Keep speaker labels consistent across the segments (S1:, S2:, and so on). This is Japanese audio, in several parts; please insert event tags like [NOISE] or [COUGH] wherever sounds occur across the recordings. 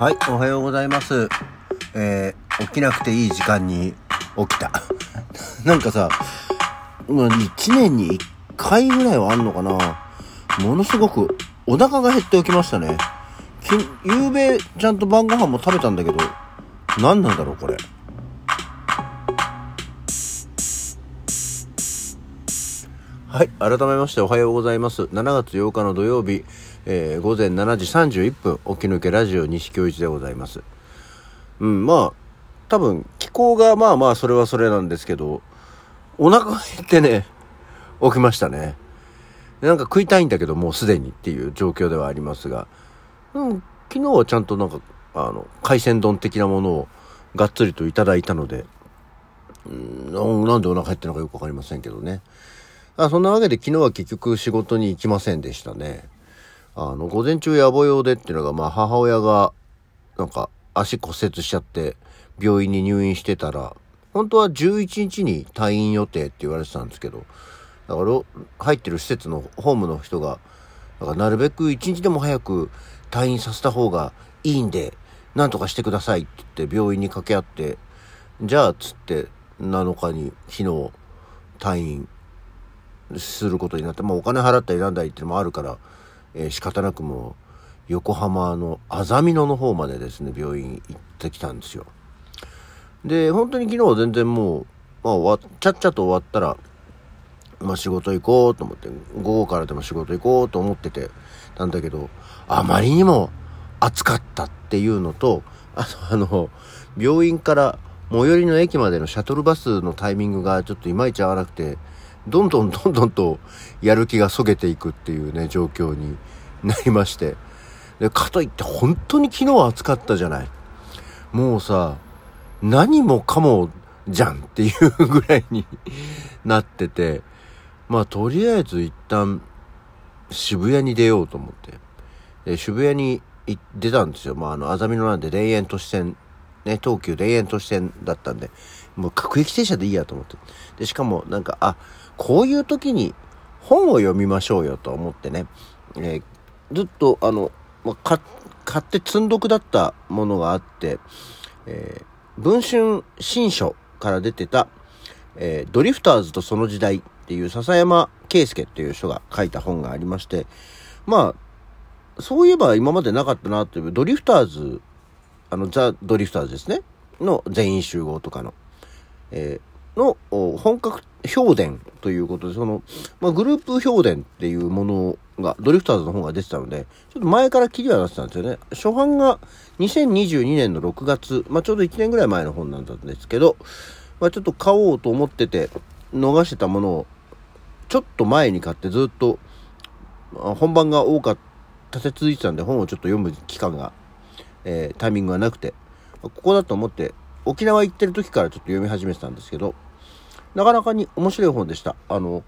S1: はい、おはようございます。えー、起きなくていい時間に起きた。[LAUGHS] なんかさ、もう1年に1回ぐらいはあんのかなものすごくお腹が減って起きましたね。き夕べちゃんと晩ご飯も食べたんだけど、何なんだろうこれ。はい。改めましておはようございます。7月8日の土曜日、えー午前7時31分、起き抜けラジオ西京一でございます。うん、まあ、多分、気候がまあまあ、それはそれなんですけど、お腹が減ってね、起きましたね。なんか食いたいんだけど、もうすでにっていう状況ではありますが、うん、昨日はちゃんとなんか、あの、海鮮丼的なものをがっつりといただいたので、うん、なんでお腹減ってるのかよくわかりませんけどね。あそんなわけで昨日は結局仕事に行きませんでしたね。あの、午前中野暮用でっていうのが、まあ母親が、なんか足骨折しちゃって病院に入院してたら、本当は11日に退院予定って言われてたんですけど、だから入ってる施設のホームの人が、だからなるべく一日でも早く退院させた方がいいんで、なんとかしてくださいって言って病院に掛け合って、じゃあつって7日に昨日退院することになって、まあお金払ったりなんだりってのもあるから、えー仕方なくもう横浜のあざみ野の方までですね、病院行ってきたんですよ。で、本当に昨日は全然もう、まあ終わっちゃっちゃと終わったら、まあ仕事行こうと思って、午後からでも仕事行こうと思っててたんだけど、あまりにも暑かったっていうのと、あとあの、病院から最寄りの駅までのシャトルバスのタイミングがちょっといまいち合わなくて、どんどんどんどんとやる気がそげていくっていうね、状況になりまして。で、かといって本当に昨日は暑かったじゃない。もうさ、何もかもじゃんっていうぐらいになってて、まあとりあえず一旦渋谷に出ようと思って。で渋谷に出たんですよ。まああの、あざみ野なんで田園都市線、ね、東急田園都市線だったんで、もう各駅停車でいいやと思って。で、しかもなんか、あ、こういう時に本を読みましょうよと思ってね、えーずっとあの、ま、買って積んどくだったものがあって、えー文春新書から出てた、えードリフターズとその時代っていう笹山圭介っていう人が書いた本がありまして、まあ、そういえば今までなかったなという、ドリフターズ、あの、ザ・ドリフターズですね。の全員集合とかの、えーの本格評伝ということで、その、まあ、グループ評伝っていうものが、ドリフターズの本が出てたので、ちょっと前から切りは出してたんですよね。初版が2022年の6月、まあ、ちょうど1年ぐらい前の本なんだんですけど、まあ、ちょっと買おうと思ってて、逃してたものを、ちょっと前に買ってずっと、あ本番が多かった、立て続いてたんで本をちょっと読む期間が、えータイミングがなくて、ここだと思って、沖縄行ってる時からちょっと読み始めてたんですけど、なかなかに面白い本でした。あの、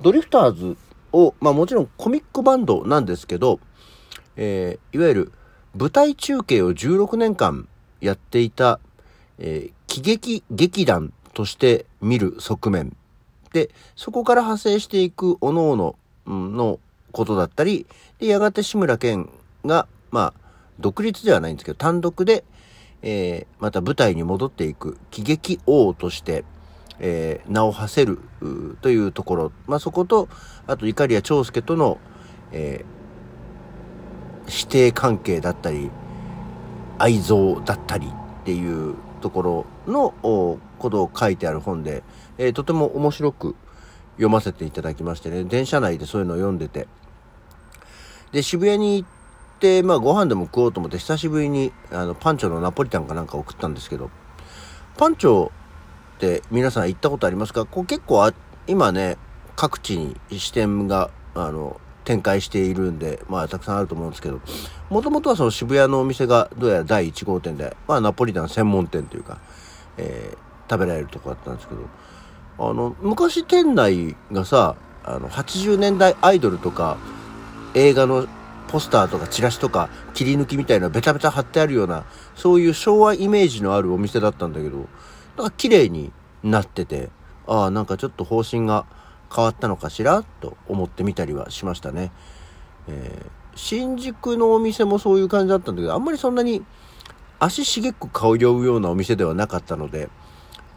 S1: ドリフターズを、まあもちろんコミックバンドなんですけど、えーいわゆる舞台中継を16年間やっていた、えー喜劇劇団として見る側面で、そこから派生していく各々のことだったり、で、やがて志村けんが、まあ、独立ではないんですけど、単独で、えーまた舞台に戻っていく喜劇王として、えー名を馳せるというところ、まあ、そこと、あと、碇谷長介との、えー師弟関係だったり、愛憎だったりっていうところのことを書いてある本で、えーとても面白く読ませていただきましてね、電車内でそういうのを読んでて、で、渋谷に行って、まあご飯でも食おうと思って久しぶりにあのパンチョのナポリタンかなんかを食ったんですけど、パンチョって皆さん行ったことありますか？こう結構あ今ね、各地に支店が、あの、展開しているんで、まあたくさんあると思うんですけど、もともとはその渋谷のお店がどうやら第1号店で、まあナポリタン専門店というか、えー食べられるとこだったんですけど、あの、昔店内がさ、あの、80年代アイドルとか、映画のポスターとかチラシとか切り抜きみたいなベタベタ貼ってあるような、そういう昭和イメージのあるお店だったんだけど、なんか綺麗になってて、ああ、なんかちょっと方針が変わったのかしらと思ってみたりはしましたね。えー新宿のお店もそういう感じだったんだけど、あんまりそんなに足しげく通うようなお店ではなかったので、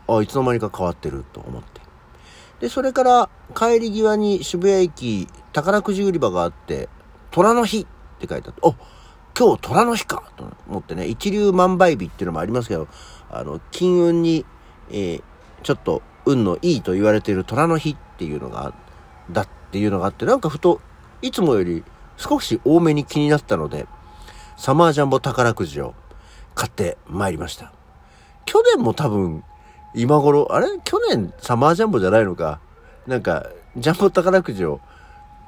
S1: あ、いつの間にか変わってると思って。で、それから帰り際に渋谷駅宝くじ売り場があって、虎の日って書いてあって、お今日虎の日かと思ってね、一流万倍日っていうのもありますけど、あの、金運に、えー、ちょっと運のいいと言われている虎の日っていうのが、だっていうのがあって、なんかふと、いつもより少し多めに気になったので、サマージャンボ宝くじを買ってまいりました。去年も多分、今頃、あれ？去年サマージャンボじゃないのか。なんか、ジャンボ宝くじを、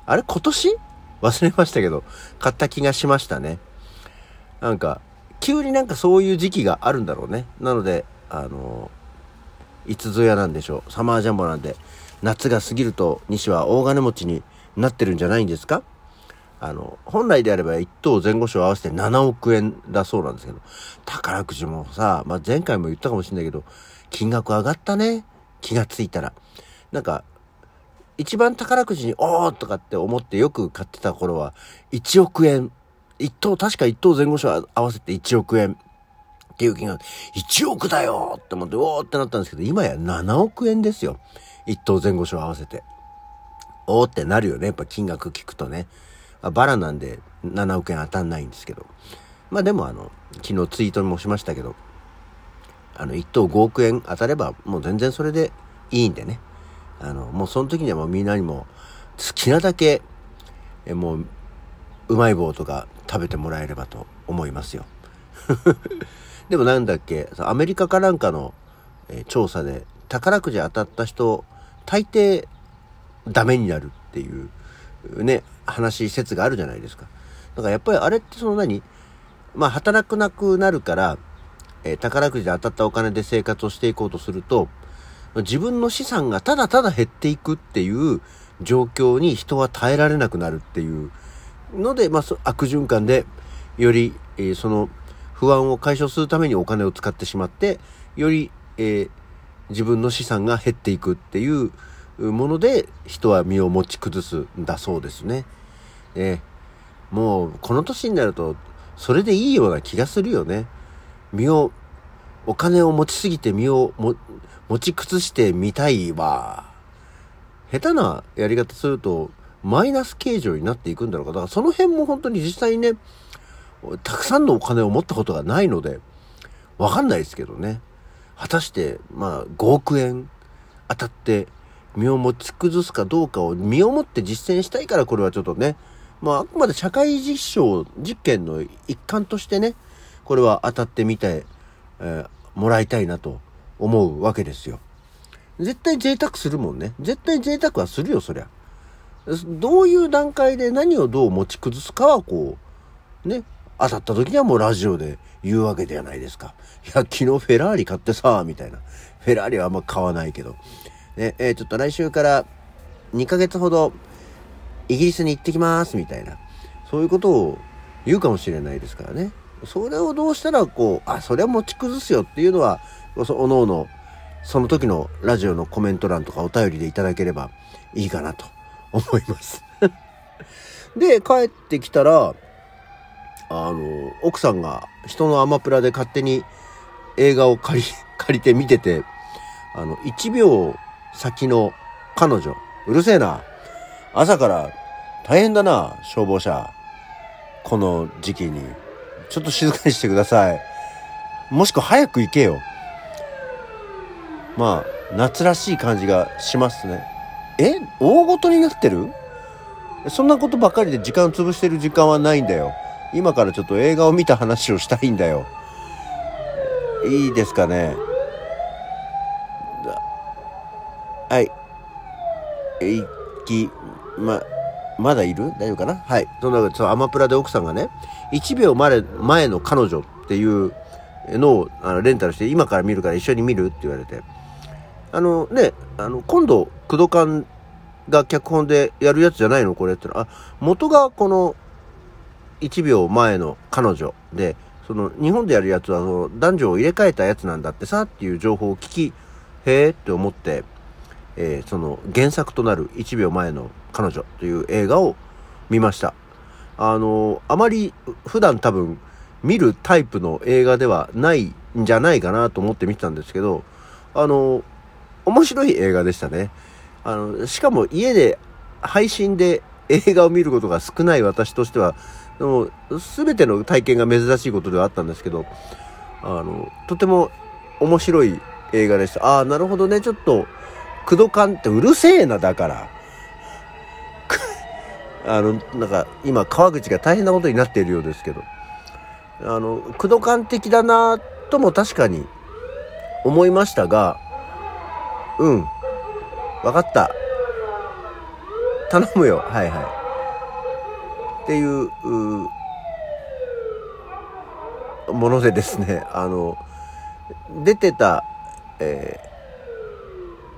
S1: あれ？今年？忘れましたけど、買った気がしましたね。なんか、急になんかそういう時期があるんだろうね。なので、あのいつぞやなんでしょう。サマージャンボなんで、夏が過ぎると西は大金持ちになってるんじゃないんですか？あの、本来であれば1等前後賞合わせて7億円だそうなんですけど、宝くじもさ、まあ、前回も言ったかもしれないけど、金額上がったね。気がついたら。なんか、一番宝くじに、おーとかって思ってよく買ってた頃は、1億円。1等、確か1等前後賞合わせて1億円。っていう金額、1億だよって思って、おーってなったんですけど、今や7億円ですよ。1等前後賞合わせて。おーってなるよね。やっぱ金額聞くとね。まあ、バラなんで7億円当たんないんですけど。まあでもあの、昨日ツイートもしましたけど、あの、1等5億円当たればもう全然それでいいんでね。あの、もうその時にはもうみんなにも好きなだけ、えもう、うまい棒とか食べてもらえればと思いますよ。[LAUGHS] でもなんだっけ、アメリカかなんかの、え、調査で宝くじ当たった人、大抵ダメになるっていうね、話、説があるじゃないですか。だからやっぱりあれってその何まあ働くなくなるから、えー、宝くじで当たったお金で生活をしていこうとすると、自分の資産がただただ減っていくっていう状況に人は耐えられなくなるっていうので、まあ、悪循環で、より、えー、その不安を解消するためにお金を使ってしまって、より、えー、自分の資産が減っていくっていうもので人は身を持ち崩すんだそうですね。えもうこの年になるとそれでいいような気がするよね。身を、お金を持ちすぎて身を持ち崩してみたいわ。下手なやり方するとマイナス形状になっていくんだろうか。だからその辺も本当に実際にね、たくさんのお金を持ったことがないので、わかんないですけどね。果たして、まあ、5億円当たって身を持ち崩すかどうかを身をもって実践したいからこれはちょっとね、まああくまで社会実証実験の一環としてね、これは当たってみて、えー、もらいたいなと思うわけですよ。絶対贅沢するもんね。絶対贅沢はするよ、そりゃ。どういう段階で何をどう持ち崩すかはこう、ね、当たった時にはもうラジオで言うわけではないですか。いや、昨日フェラーリ買ってさ、みたいな。フェラーリはあんま買わないけど。ね、えー、ちょっと来週から2ヶ月ほどイギリスに行ってきますみたいな、そういうことを言うかもしれないですからね。それをどうしたらこう、あ、それは持ち崩すよっていうのは、おのおの、その時のラジオのコメント欄とかお便りでいただければいいかなと思います [LAUGHS] で、帰ってきたら、あの、奥さんが人のアマプラで勝手に映画を借り、[LAUGHS] 借りて見てて、あの、1秒先の彼女。うるせえな。朝から大変だな、消防車。この時期に。ちょっと静かにしてください。もしくは早く行けよ。まあ、夏らしい感じがしますね。え大ごとになってる？そんなことばかりで時間潰してる時間はないんだよ。今からちょっと映画を見た話をしたいんだよ。いいですかね？はい。いき、ま、まだいる？大丈夫かな？はい。そんなわけで、そのアマプラで奥さんがね、1秒前前の彼女っていうのをあのレンタルして、今から見るから一緒に見るって言われて。あのね、あの、今度、工藤館が脚本でやるやつじゃないの？これっての、あ、元がこの1秒前の彼女で、その日本でやるやつはその男女を入れ替えたやつなんだってさっていう情報を聞き、へーって思って、えー、その原作となる1秒前の彼女という映画を見ました。あの、あまり普段多分見るタイプの映画ではないんじゃないかなと思って見てたんですけど、あの、面白い映画でしたね。あの、しかも家で配信で映画を見ることが少ない私としては、もう全ての体験が珍しいことではあったんですけど、あの、とても面白い映画でした。ああ、なるほどね。ちょっと、クドカンってうるせえな、だから。[LAUGHS] あの、なんか、今、川口が大変なことになっているようですけど、あの、クドカン的だな、とも確かに思いましたが、うん。わかった。頼むよ。はいはい。っていう、うものでですね、[LAUGHS] あの、出てた、え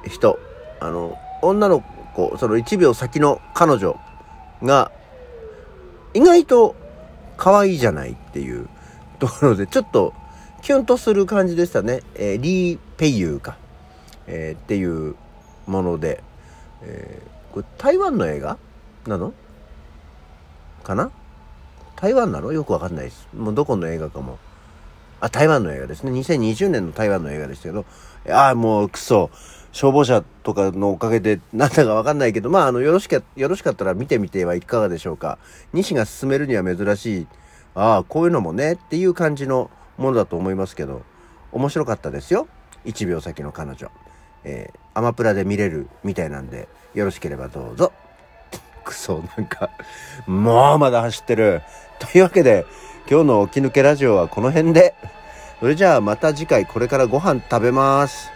S1: ー、人、あの、女の子、その1秒先の彼女が、意外と可愛いじゃないっていうところで、ちょっとキュンとする感じでしたね。えー、リー・ペイユーか、えー、っていうもので、えー、これ台湾の映画なの？かな？台湾なの？よくわかんないです。もうどこの映画かも。あ、台湾の映画ですね。2020年の台湾の映画でしたけど、ああ、もうクソ、消防車とかのおかげでなんだかわかんないけど、まあ、あの、よろしか、よろしかったら見てみてはいかがでしょうか。西が進めるには珍しい、ああ、こういうのもね、っていう感じのものだと思いますけど、面白かったですよ。1秒先の彼女。えー、アマプラで見れるみたいなんで、よろしければどうぞ。[LAUGHS] くそ、なんか、もうまだ走ってる。[LAUGHS] というわけで、今日の起き抜けラジオはこの辺で。それじゃあまた次回これからご飯食べます。